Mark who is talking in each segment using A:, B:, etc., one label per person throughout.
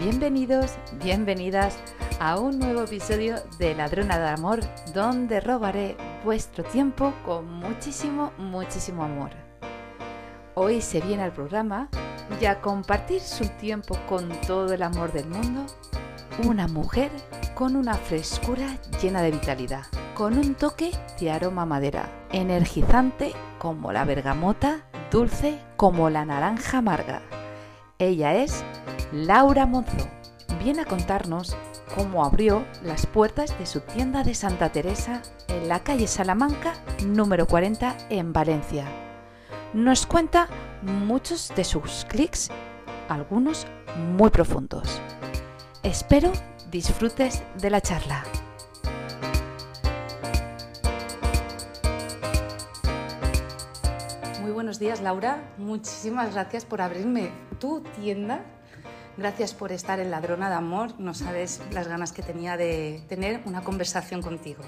A: Bienvenidos, bienvenidas a un nuevo episodio de Ladrona de Amor, donde robaré vuestro tiempo con muchísimo, muchísimo amor. Hoy se viene al programa y a compartir su tiempo con todo el amor del mundo, una mujer con una frescura llena de vitalidad, con un toque de aroma madera, energizante como la bergamota, dulce como la naranja amarga. Ella es Laura Monzo. Viene a contarnos cómo abrió las puertas de su tienda de Santa Teresa en la calle Salamanca número 40 en Valencia. Nos cuenta muchos de sus clics, algunos muy profundos. Espero disfrutes de la charla. Muy buenos días Laura, muchísimas gracias por abrirme tu tienda Gracias por estar en Ladrona de Amor. No sabes las ganas que tenía de tener una conversación contigo.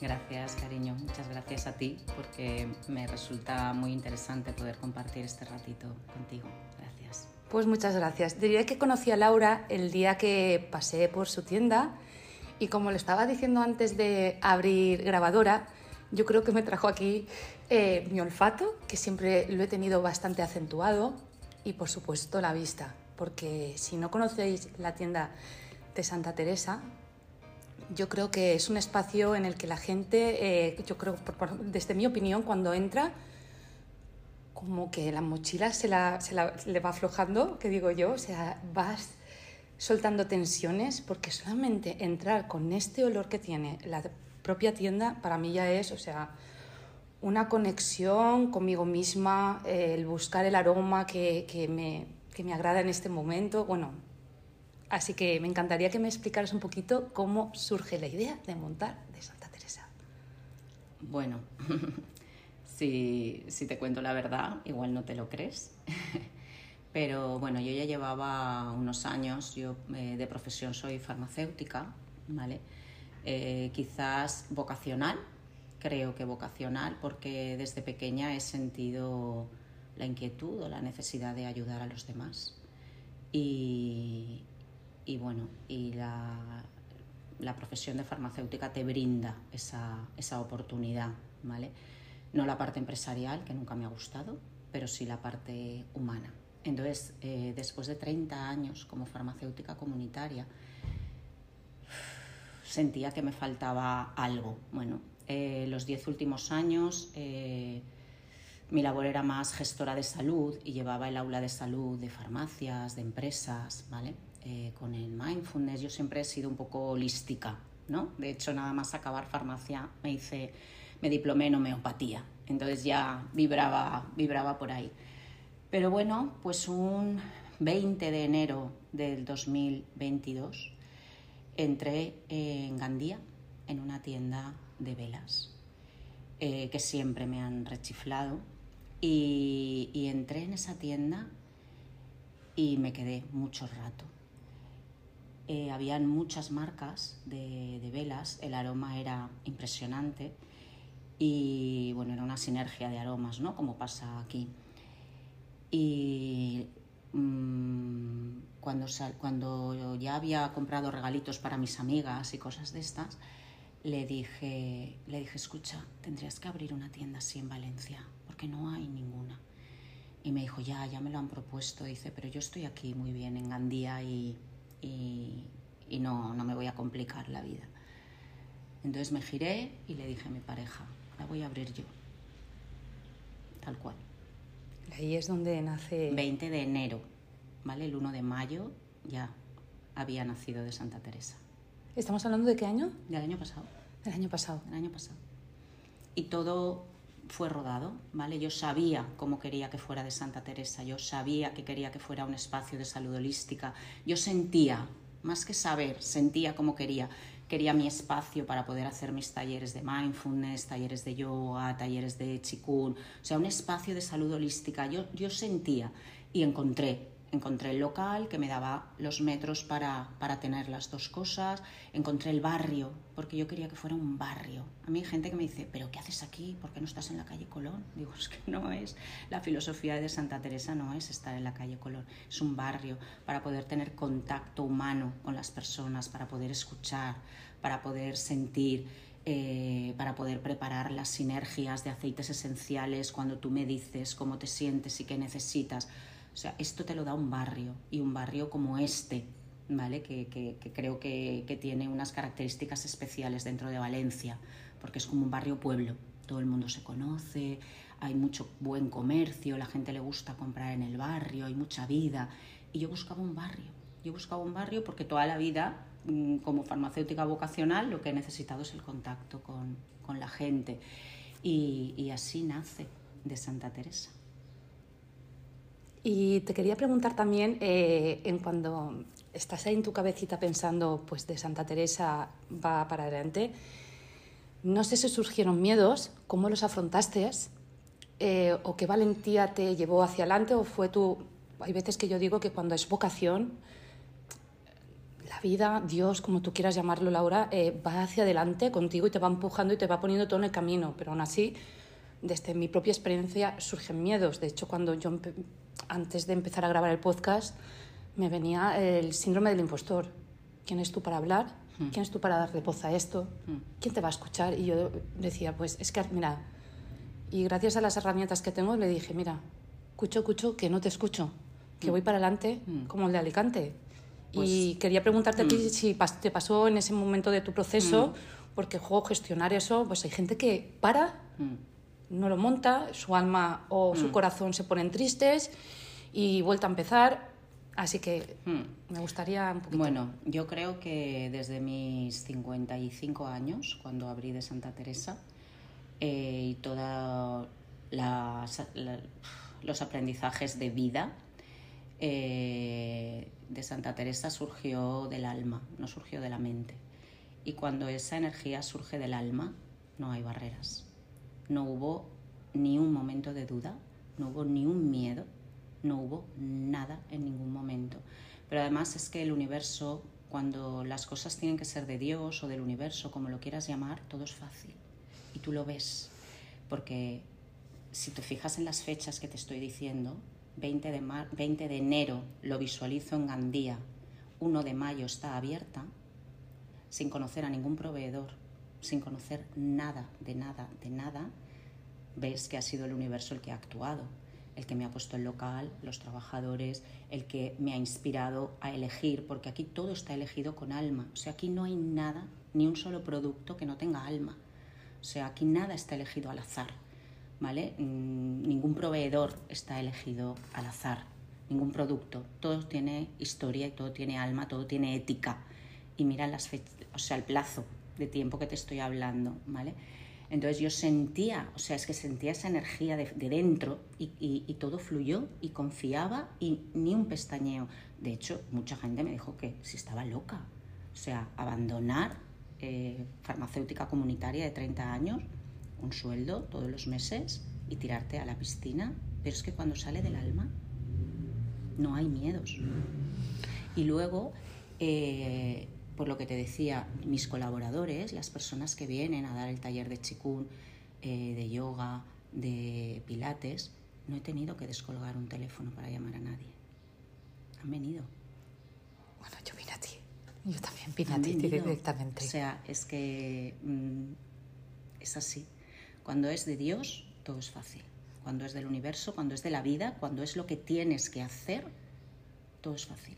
B: Gracias, cariño. Muchas gracias a ti porque me resulta muy interesante poder compartir este ratito contigo. Gracias.
A: Pues muchas gracias. Diría que conocí a Laura el día que pasé por su tienda y como le estaba diciendo antes de abrir grabadora, yo creo que me trajo aquí eh, mi olfato, que siempre lo he tenido bastante acentuado, y por supuesto la vista porque si no conocéis la tienda de Santa Teresa, yo creo que es un espacio en el que la gente, eh, yo creo, desde mi opinión, cuando entra, como que la mochila se, la, le va aflojando, que digo yo, o sea, vas soltando tensiones, porque solamente entrar con este olor que tiene la propia tienda, para mí ya es, o sea, una conexión conmigo misma, el buscar el aroma que, que me, que me agrada en este momento. Bueno, así que me encantaría que me explicaras un poquito cómo surge la idea de montar de Santa Teresa.
B: Bueno, si, si te cuento la verdad, igual no te lo crees. Pero bueno, yo ya llevaba unos años, yo eh, de profesión soy farmacéutica, ¿vale? Eh, quizás vocacional, creo que vocacional, porque desde pequeña he sentido la inquietud o la necesidad de ayudar a los demás. Y, bueno, y la, profesión de farmacéutica te brinda esa, oportunidad, ¿vale? No la parte empresarial, que nunca me ha gustado, pero sí la parte humana. Entonces, eh, después de 30 años como farmacéutica comunitaria, sentía que me faltaba algo. Bueno, eh, los 10 últimos años eh, mi labor era más gestora de salud y llevaba el aula de salud de farmacias, de empresas, ¿vale? Eh, con el mindfulness yo siempre he sido un poco holística, ¿no? De hecho, nada más acabar farmacia me hice, me diplomé en homeopatía, entonces ya vibraba, vibraba por ahí. Pero bueno, pues un 20 de enero del 2022 entré en Gandía, en una tienda de velas, eh, que siempre me han rechiflado y, entré en esa tienda y me quedé mucho rato. Eh, habían muchas marcas de, velas, el aroma era impresionante y bueno, era una sinergia de aromas, ¿no? Como pasa aquí. Y mm, cuando, cuando ya había comprado regalitos para mis amigas y cosas de estas, le dije, le dije, escucha, tendrías que abrir una tienda así en Valencia que no hay ninguna. Y me dijo, ya, ya me lo han propuesto. Dice, pero yo estoy aquí muy bien en Gandía y, y, no, no me voy a complicar la vida. Entonces me giré y le dije a mi pareja, la voy a abrir yo. Tal cual.
A: Ahí es donde nace...
B: 20 de enero, ¿vale? El 1 de mayo ya había nacido de Santa Teresa.
A: ¿Estamos hablando de qué año?
B: Del año pasado.
A: Del año pasado.
B: Del año pasado. Y todo fue rodado, ¿vale? Yo sabía cómo quería que fuera de Santa Teresa, yo sabía que quería que fuera un espacio de salud holística, yo sentía, más que saber, sentía cómo quería. Quería mi espacio para poder hacer mis talleres de mindfulness, talleres de yoga, talleres de chikun, o sea, un espacio de salud holística. Yo, yo sentía y encontré, Encontré el local que me daba los metros para, para, tener las dos cosas. Encontré el barrio, porque yo quería que fuera un barrio. A mí hay gente que me dice, ¿pero qué haces aquí? ¿Por qué no estás en la calle Colón? Digo, es que no es. La filosofía de Santa Teresa no es estar en la calle Colón. Es un barrio para poder tener contacto humano con las personas, para poder escuchar, para poder sentir. Eh, para poder preparar las sinergias de aceites esenciales cuando tú me dices cómo te sientes y qué necesitas o sea, esto te lo da un barrio y un barrio como este, ¿vale? Que, creo que, tiene unas características especiales dentro de Valencia, porque es como un barrio pueblo. Todo el mundo se conoce, hay mucho buen comercio, la gente le gusta comprar en el barrio, hay mucha vida. Y yo buscaba un barrio. Yo buscaba un barrio porque toda la vida, mm, como farmacéutica vocacional, lo que he necesitado es el contacto con, la gente. y así nace de Santa Teresa.
A: Y te quería preguntar también, eh, en cuando estás ahí en tu cabecita pensando, pues de Santa Teresa va para adelante, no sé si surgieron miedos, cómo los afrontaste, eh, o qué valentía te llevó hacia adelante, o fue tu... Hay veces que yo digo que cuando es vocación, la vida, Dios, como tú quieras llamarlo, Laura, eh, va hacia adelante contigo y te va empujando y te va poniendo todo en el camino, pero aún así, desde mi propia experiencia, surgen miedos. De hecho, cuando yo antes de empezar a grabar el podcast, me venía el síndrome del impostor. ¿Quién es tú para hablar? Hmm. ¿Quién es tú para darle voz a esto? Hmm. ¿Quién te va a escuchar? Y yo decía, pues es que, mira, y gracias a las herramientas que tengo le dije, mira, escucho, escucho, que no te escucho, que hmm. voy para adelante como el de Alicante. y pues, quería preguntarte a ti si te pasó en ese momento de tu proceso, porque juego gestionar eso, pues hay gente que para no lo monta, su alma o su mm. corazón se ponen tristes y vuelta a empezar. Así que mm. me gustaría un poquito.
B: Bueno, yo creo que desde mis 55 años, cuando abrí de Santa Teresa, eh, y todos los aprendizajes de vida eh, de Santa Teresa surgió del alma, no surgió de la mente. Y cuando esa energía surge del alma, no hay barreras no hubo ni un momento de duda, no hubo ni un miedo, no hubo nada en ningún momento. Pero además es que el universo, cuando las cosas tienen que ser de Dios o del universo, como lo quieras llamar, todo es fácil. Y tú lo ves, porque si te fijas en las fechas que te estoy diciendo, 20 de, 20 de enero lo visualizo en Gandía, 1 de mayo está abierta, sin conocer a ningún proveedor, sin conocer nada, de nada, de nada, ves que ha sido el universo el que ha actuado, el que me ha puesto el local, los trabajadores, el que me ha inspirado a elegir, porque aquí todo está elegido con alma. O sea, aquí no hay nada, ni un solo producto que no tenga alma. O sea, aquí nada está elegido al azar, ¿vale? Mm, ningún proveedor está elegido al azar, ningún producto. Todo tiene historia y todo tiene alma, todo tiene ética. Y mira las o sea, el plazo de tiempo que te estoy hablando, ¿vale? Entonces yo sentía, o sea, es que sentía esa energía de, dentro y, todo fluyó y confiaba y ni un pestañeo. De hecho, mucha gente me dijo que si estaba loca. O sea, abandonar eh, farmacéutica comunitaria de 30 años, un sueldo todos los meses y tirarte a la piscina. Pero es que cuando sale del alma no hay miedos. Y luego eh, por lo que te decía, mis colaboradores, las personas que vienen a dar el taller de chikun, eh, de yoga, de pilates, no he tenido que descolgar un teléfono para llamar a nadie. Han venido.
A: Bueno, yo vine a ti. Yo también vine a ti directamente.
B: O sea, es que mm, es así. Cuando es de Dios, todo es fácil. Cuando es del universo, cuando es de la vida, cuando es lo que tienes que hacer, todo es fácil.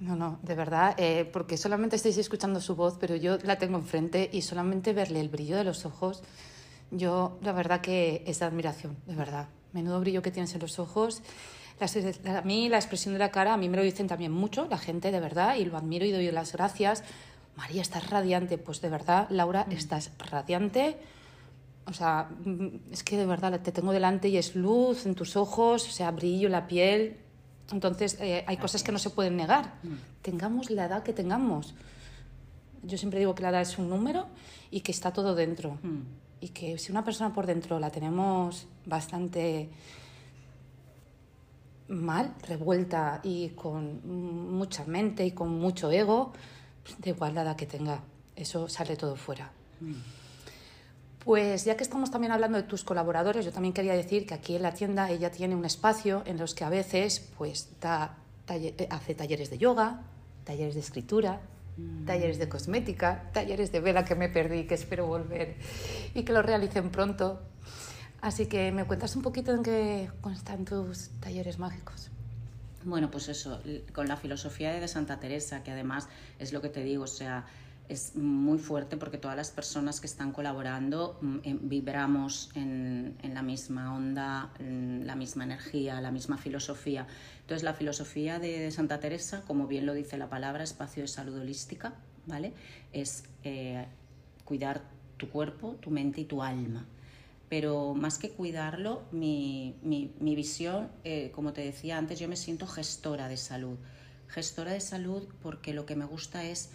A: No, no, de verdad, eh, porque solamente estáis escuchando su voz, pero yo la tengo enfrente y solamente verle el brillo de los ojos, yo la verdad que es de admiración, de verdad. Menudo brillo que tienes en los ojos. a mí la expresión de la cara, a mí me lo dicen también mucho la gente, de verdad, y lo admiro y doy las gracias. María, estás radiante. Pues de verdad, Laura, mm. estás radiante. O sea, mm, es que de verdad te tengo delante y es luz en tus ojos, o sea, brillo la piel, entonces, eh, hay cosas que no se pueden negar. Mm. Tengamos la edad que tengamos. Yo siempre digo que la edad es un número y que está todo dentro. Mm. Y que si una persona por dentro la tenemos bastante mal, revuelta y con mucha mente y con mucho ego, de igual la edad que tenga, eso sale todo fuera. Mm. Pues ya que estamos también hablando de tus colaboradores, yo también quería decir que aquí en la tienda ella tiene un espacio en los que a veces pues da, eh, hace talleres de yoga, talleres de escritura, mm. talleres de cosmética, talleres de vela que me perdí, que espero volver y que lo realicen pronto. Así que me cuentas un poquito en qué constan tus talleres mágicos.
B: Bueno, pues eso, con la filosofía de Santa Teresa, que además es lo que te digo, o sea, es muy fuerte porque todas las personas que están colaborando mm, vibramos en, la misma onda, en la misma energía, la misma filosofía. Entonces, la filosofía de Santa Teresa, como bien lo dice la palabra, espacio de salud holística, ¿vale? Es eh, cuidar tu cuerpo, tu mente y tu alma. Pero más que cuidarlo, mi, visión, eh, como te decía antes, yo me siento gestora de salud. Gestora de salud porque lo que me gusta es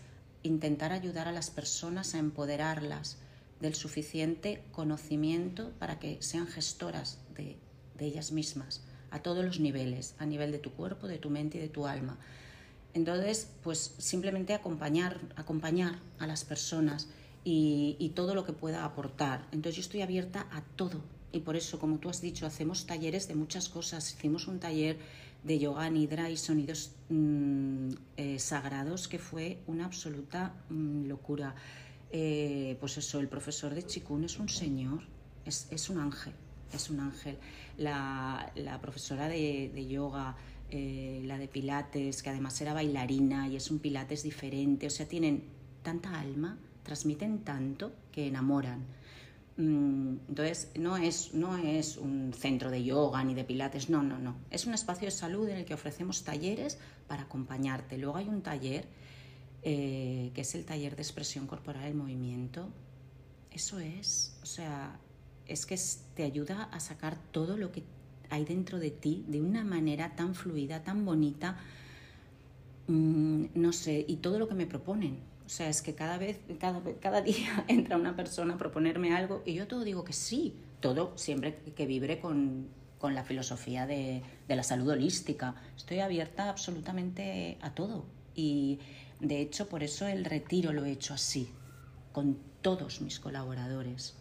B: intentar ayudar a las personas a empoderarlas del suficiente conocimiento para que sean gestoras de, ellas mismas, a todos los niveles, a nivel de tu cuerpo, de tu mente y de tu alma. Entonces, pues simplemente acompañar, acompañar a las personas y, y, todo lo que pueda aportar. Entonces yo estoy abierta a todo y por eso, como tú has dicho, hacemos talleres de muchas cosas. Hicimos un taller de yoga nidra y sonidos mm, eh, sagrados que fue una absoluta mm, locura. Eh, pues eso, el profesor de Chikun es un señor, es, es un ángel, es un ángel. La, la profesora de, de yoga, eh, la de pilates, que además era bailarina y es un pilates diferente, o sea, tienen tanta alma, transmiten tanto que enamoran. Mm, entonces, no es, no es un centro de yoga ni de pilates, no, no, no. Es un espacio de salud en el que ofrecemos talleres para acompañarte. Luego hay un taller eh, que es el taller de expresión corporal en movimiento. Eso es, o sea, es que te ayuda a sacar todo lo que hay dentro de ti de una manera tan fluida, tan bonita, mm, no sé, y todo lo que me proponen o sea, es que cada vez, cada, cada día entra una persona a proponerme algo y yo todo digo que sí, todo siempre que vibre con, con la filosofía de, de, la salud holística. Estoy abierta absolutamente a todo y de hecho por eso el retiro lo he hecho así, con todos mis colaboradores.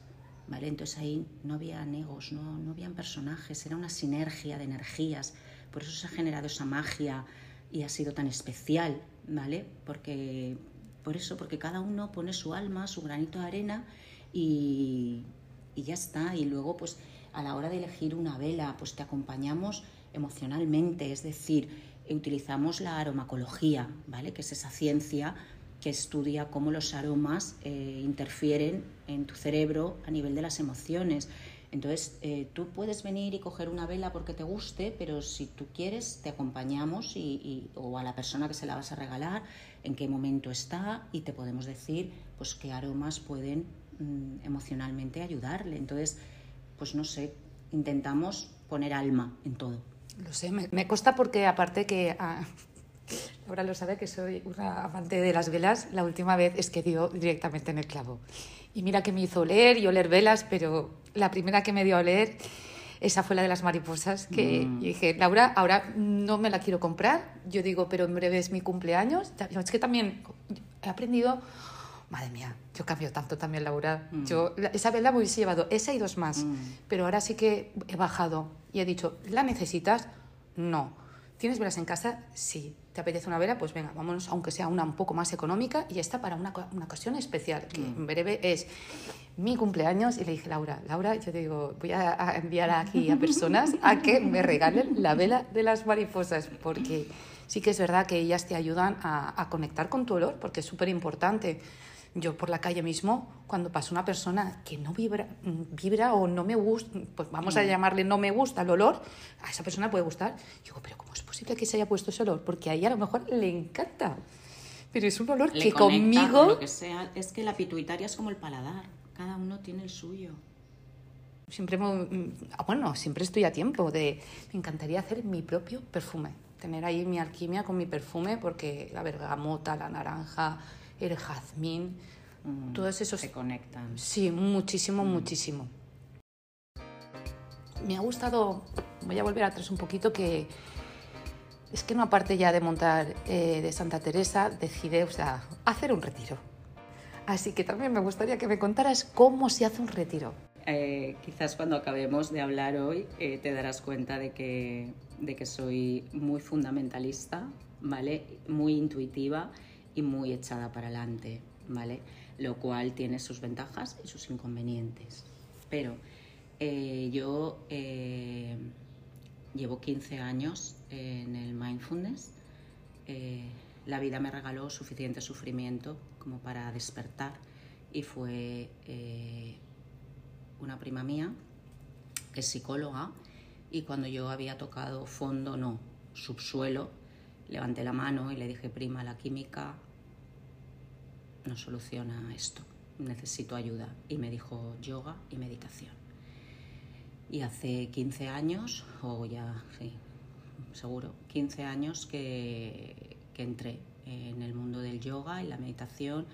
B: ¿Vale? Entonces ahí no había negos, no, no habían personajes, era una sinergia de energías, por eso se ha generado esa magia y ha sido tan especial, ¿vale? Porque por eso, porque cada uno pone su alma, su granito de arena y, ya está. Y luego, pues a la hora de elegir una vela, pues te acompañamos emocionalmente, es decir, utilizamos la aromacología, ¿vale? Que es esa ciencia que estudia cómo los aromas eh, interfieren en tu cerebro a nivel de las emociones. Entonces, eh, tú puedes venir y coger una vela porque te guste, pero si tú quieres, te acompañamos y, o a la persona que se la vas a regalar, en qué momento está y te podemos decir pues qué aromas pueden mm, emocionalmente ayudarle. Entonces, pues no sé, intentamos poner alma en todo.
A: Lo sé, me, me porque aparte que... Ah, ahora lo sabe que soy una amante de las velas. La última vez es que dio directamente en el clavo. Y mira que me hizo oler y oler velas, pero la primera que me dio a leer, esa fue la de las mariposas, que mm. dije, Laura, ahora no me la quiero comprar. Yo digo, pero en breve es mi cumpleaños. Es que también he aprendido, madre mía, yo cambio tanto también, Laura. Mm. Yo, esa vez la hubiese llevado, esa y dos más, mm. pero ahora sí que he bajado y he dicho, ¿la necesitas? No. ¿Tienes velas en casa? Sí. ¿Te apetece una vela? Pues venga, vámonos, aunque sea una un poco más económica y esta para una, una ocasión especial, que en breve es mi cumpleaños y le dije, Laura, Laura, yo te digo, voy a, enviar aquí a personas a que me regalen la vela de las mariposas, porque sí que es verdad que ellas te ayudan a, conectar con tu olor, porque es súper importante. Yo por la calle mismo, cuando pasa una persona que no vibra, vibra o no me gusta, pues vamos a mm. llamarle no me gusta el olor, a esa persona puede gustar. Digo, pero ¿cómo es posible que se haya puesto ese olor? Porque a ella a lo mejor le encanta. Pero es un olor que conmigo...
B: Lo que sea, es que la pituitaria es como el paladar. Cada uno tiene el suyo.
A: Siempre, mm, ah, bueno, siempre estoy a tiempo de, me encantaría hacer mi propio perfume, tener ahí mi alquimia con mi perfume, porque la bergamota, la naranja, el jazmín, mm, todos esos...
B: Se conectan.
A: Sí, muchísimo, mm. muchísimo. Me ha gustado, voy a volver atrás un poquito, que es que una parte ya de montar eh, de Santa Teresa decide, o sea, hacer un retiro. Así que también me gustaría que me contaras cómo se hace un retiro.
B: Eh, quizás cuando acabemos de hablar hoy eh, te darás cuenta de que, de que soy muy fundamentalista, ¿vale? Muy intuitiva y muy echada para adelante, ¿vale? Lo cual tiene sus ventajas y sus inconvenientes. Pero yo llevo 15 años en el mindfulness. Eh, la vida me regaló suficiente sufrimiento como para despertar y fue eh, una prima mía que es psicóloga y cuando yo había tocado fondo, no, subsuelo, levanté la mano y le dije, prima, la química no soluciona esto, necesito ayuda. Y me dijo yoga y meditación. Y hace 15 años, o ya, sí, seguro, 15 años que, que entré en el mundo del yoga y la meditación.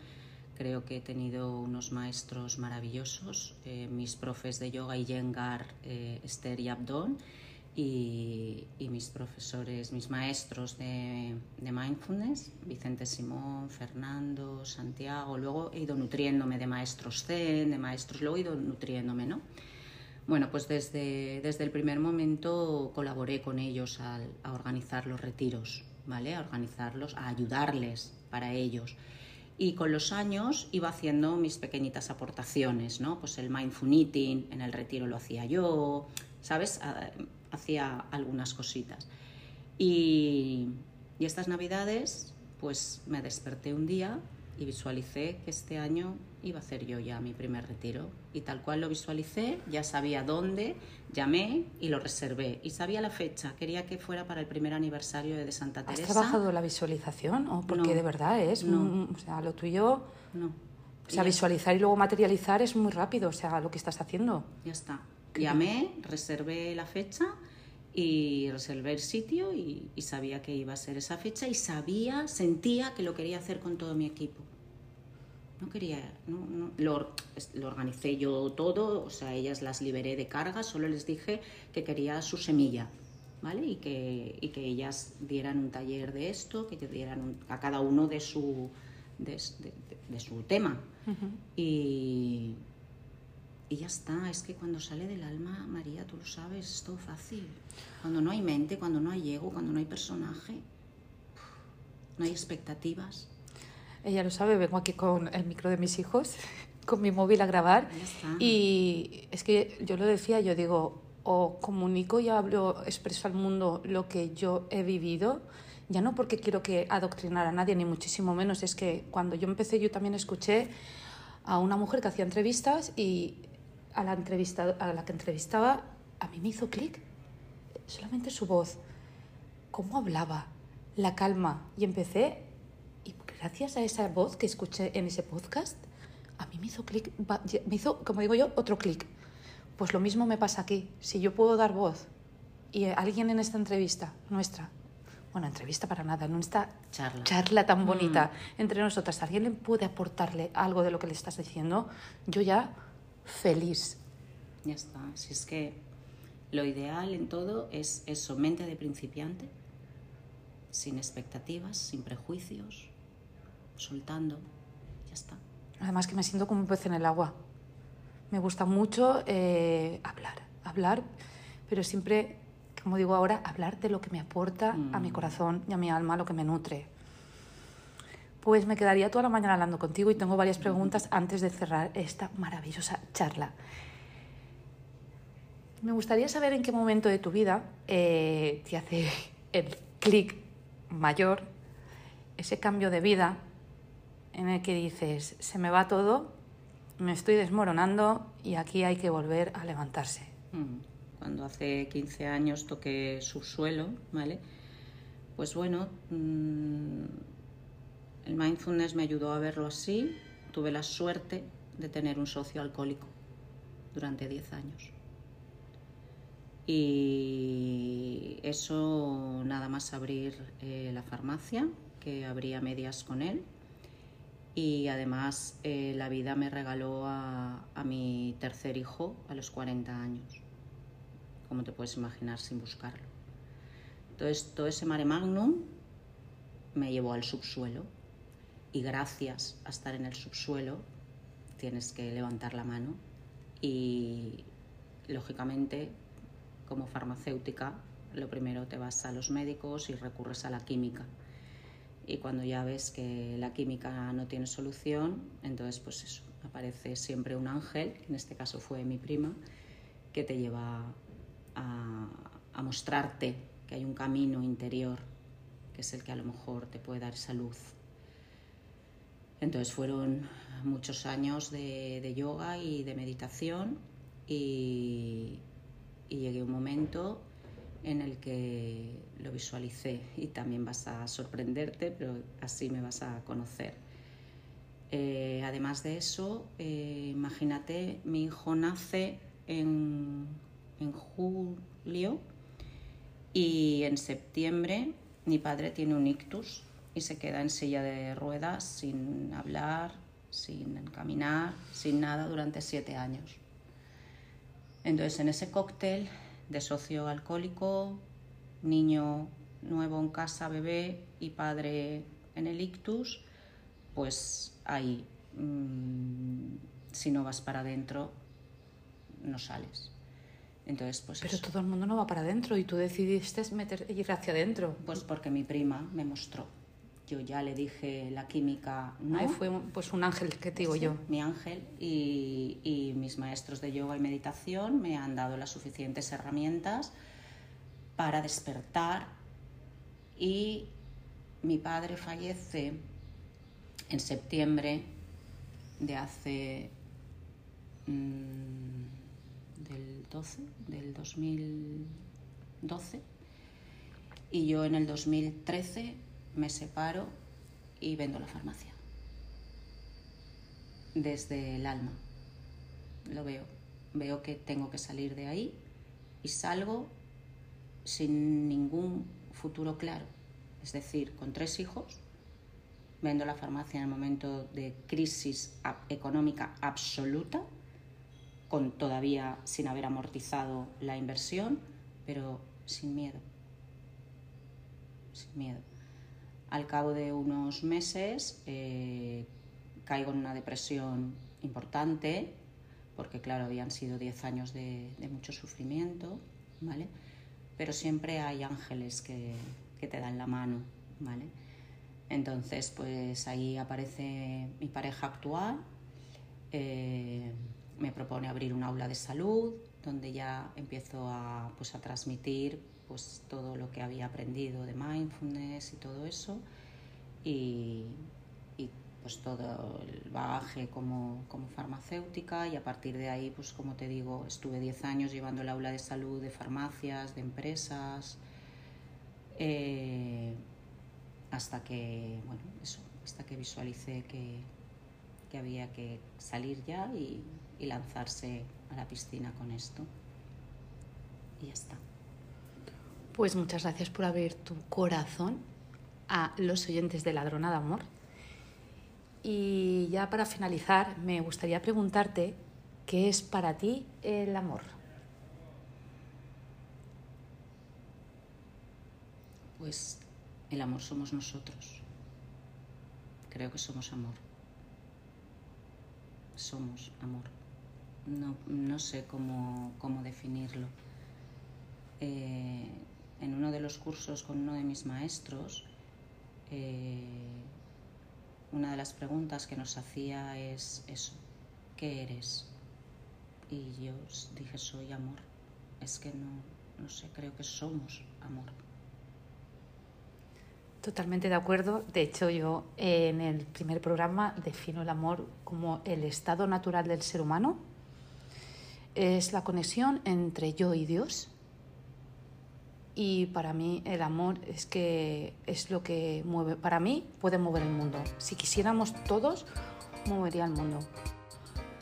B: Creo que he tenido unos maestros maravillosos, eh, mis profes de yoga y Yengar, eh, Esther y Abdón, y, y, mis profesores, mis maestros de, de, mindfulness, Vicente Simón, Fernando, Santiago. Luego he ido nutriéndome de maestros Zen, de maestros, luego he ido nutriéndome, ¿no? Bueno, pues desde, desde el primer momento colaboré con ellos a, a organizar los retiros, ¿vale? A organizarlos, a ayudarles para ellos. Y con los años iba haciendo mis pequeñitas aportaciones, ¿no? Pues el mindful eating en el retiro lo hacía yo, ¿sabes? Hacía algunas cositas. Y, y estas navidades, pues me desperté un día y visualicé que este año iba a hacer yo ya mi primer retiro. Y tal cual lo visualicé, ya sabía dónde, llamé y lo reservé. Y sabía la fecha, quería que fuera para el primer aniversario de Santa Teresa.
A: ¿Has trabajado la visualización? ¿O porque de verdad es?
B: No.
A: o sea, lo tuyo...
B: No.
A: O sea, visualizar y luego materializar es muy rápido, o sea, lo que estás haciendo.
B: Ya está. Llamé, reservé la fecha y reservé el sitio y, y, sabía que iba a ser esa fecha y sabía, sentía que lo quería hacer con todo mi equipo no quería, no, no, lo, lo, organicé yo todo, o sea, ellas las liberé de carga, solo les dije que quería su semilla, ¿vale? Y que, y que ellas dieran un taller de esto, que dieran un, a cada uno de su, de, de, de su tema. Uh -huh. y, y ya está, es que cuando sale del alma, María, tú lo sabes, es todo fácil. Cuando no hay mente, cuando no hay ego, cuando no hay personaje, no hay expectativas
A: ella lo sabe, vengo aquí con el micro de mis hijos, con mi móvil a grabar. Y es que yo lo decía, yo digo, o comunico y hablo, expreso al mundo lo que yo he vivido, ya no porque quiero que adoctrinar a nadie, ni muchísimo menos, es que cuando yo empecé yo también escuché a una mujer que hacía entrevistas y a la, entrevista, a la que entrevistaba a mí me hizo clic, solamente su voz, cómo hablaba, la calma, y empecé gracias a esa voz que escuché en ese podcast, a mí me hizo clic, me hizo, como digo yo, otro clic. Pues lo mismo me pasa aquí. Si yo puedo dar voz y alguien en esta entrevista nuestra, bueno, entrevista para nada, en esta
B: charla,
A: charla tan bonita mm. entre nosotras, alguien le puede aportarle algo de lo que le estás diciendo, yo ya feliz.
B: Ya está. Si es que lo ideal en todo es eso, mente de principiante, sin expectativas, sin prejuicios, soltando, ya está.
A: Además que me siento como un pez en el agua. Me gusta mucho eh, hablar, hablar, pero siempre, como digo ahora, hablar de lo que me aporta mm. a mi mm. corazón y a mi alma, lo que me nutre. Pues me quedaría toda la mañana hablando contigo y tengo varias mm. preguntas antes de cerrar esta maravillosa charla. Me gustaría saber en qué momento de tu vida eh, te hace el clic mayor, ese cambio de vida en el que dices, se me va todo, me estoy desmoronando y aquí hay que volver a levantarse.
B: Mm. Cuando hace 15 años toqué subsuelo, ¿vale? Pues bueno, mmm, el mindfulness me ayudó a verlo así. Tuve la suerte de tener un socio alcohólico durante 10 años. Y eso nada más abrir eh, la farmacia, que abría medias con él, y además eh, la vida me regaló a, a, mi tercer hijo a los 40 años, como te puedes imaginar sin buscarlo. Entonces, todo ese mare magnum me llevó al subsuelo y gracias a estar en el subsuelo tienes que levantar la mano y lógicamente como farmacéutica lo primero te vas a los médicos y recurres a la química. Y cuando ya ves que la química no tiene solución entonces pues eso aparece siempre un ángel en este caso fue mi prima que te lleva a, a mostrarte que hay un camino interior que es el que a lo mejor te puede dar esa luz entonces fueron muchos años de, yoga y de meditación y, llegué a un momento en el que lo visualicé y también vas a sorprenderte, pero así me vas a conocer. Eh, además de eso, eh, imagínate, mi hijo nace en, en julio y en septiembre mi padre tiene un ictus y se queda en silla de ruedas sin hablar, sin caminar, sin nada durante siete años. Entonces, en ese cóctel de socio alcohólico, niño nuevo en casa, bebé y padre en el ictus, pues ahí, mm, si no vas para adentro, no sales. Entonces, pues
A: Pero todo el mundo no va para adentro y tú decidiste meter, ir hacia adentro.
B: Pues porque mi prima me mostró yo ya le dije la química.
A: ¿no? Ahí fue pues un ángel que te digo yo.
B: Mi ángel y, mis maestros de yoga y meditación me han dado las suficientes herramientas para despertar y mi padre fallece en septiembre de hace mm, del 12 del 2012 y yo en el 2013 me separo y vendo la farmacia. Desde el alma. Lo veo. Veo que tengo que salir de ahí y salgo sin ningún futuro claro. Es decir, con tres hijos, vendo la farmacia en el momento de crisis económica absoluta, con todavía sin haber amortizado la inversión, pero sin miedo. Sin miedo. Al cabo de unos meses eh, caigo en una depresión importante, porque claro, habían sido 10 años de, mucho sufrimiento, ¿vale? Pero siempre hay ángeles que, te dan la mano, ¿vale? Entonces, pues ahí aparece mi pareja actual, eh, me propone abrir un aula de salud, donde ya empiezo a, pues, a transmitir pues todo lo que había aprendido de mindfulness y todo eso. Y, pues todo el bagaje como, farmacéutica. Y a partir de ahí pues como te digo estuve 10 años llevando el aula de salud de farmacias, de empresas eh, hasta que bueno eso hasta que visualicé que, había que salir ya y lanzarse a la piscina con esto. Y ya está.
A: Pues muchas gracias por abrir tu corazón a los oyentes de Ladrona de Amor. Y ya para finalizar, me gustaría preguntarte qué es para ti el amor.
B: Pues el amor somos nosotros. Creo que somos amor. Somos amor. No, sé cómo, definirlo. Eh, en uno de los cursos con uno de mis maestros, eh, una de las preguntas que nos hacía es eso, ¿qué eres? Y yo dije, soy amor. Es que no, no sé, creo que somos amor.
A: Totalmente de acuerdo. De hecho, yo en el primer programa defino el amor como el estado natural del ser humano. Es la conexión entre yo y Dios y para mí el amor es que es lo que mueve, para mí puede mover el mundo. Si quisiéramos todos, movería el mundo.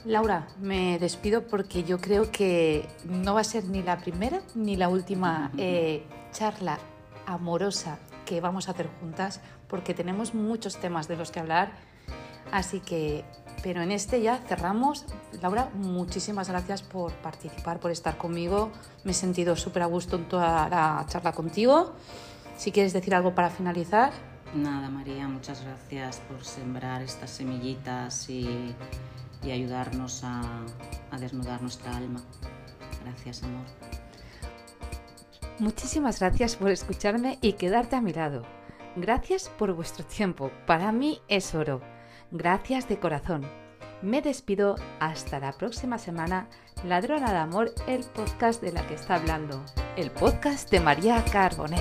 A: Laura, me despido porque yo creo que no va a ser ni la primera ni la última eh, charla amorosa que vamos a hacer juntas porque tenemos muchos temas de los que hablar.
C: Así que, pero en este ya cerramos. Laura, muchísimas gracias por participar, por estar conmigo. Me he sentido súper a gusto en toda la charla contigo. Si quieres decir algo para finalizar.
B: Nada, María, muchas gracias por sembrar estas semillitas y, y ayudarnos a, a desnudar nuestra alma. Gracias, amor.
C: Muchísimas gracias por escucharme y quedarte a mi lado. Gracias por vuestro tiempo. Para mí es oro. Gracias de corazón. Me despido hasta la próxima semana. Ladrona de Amor, el podcast de la que está hablando. El podcast de María Carbonell.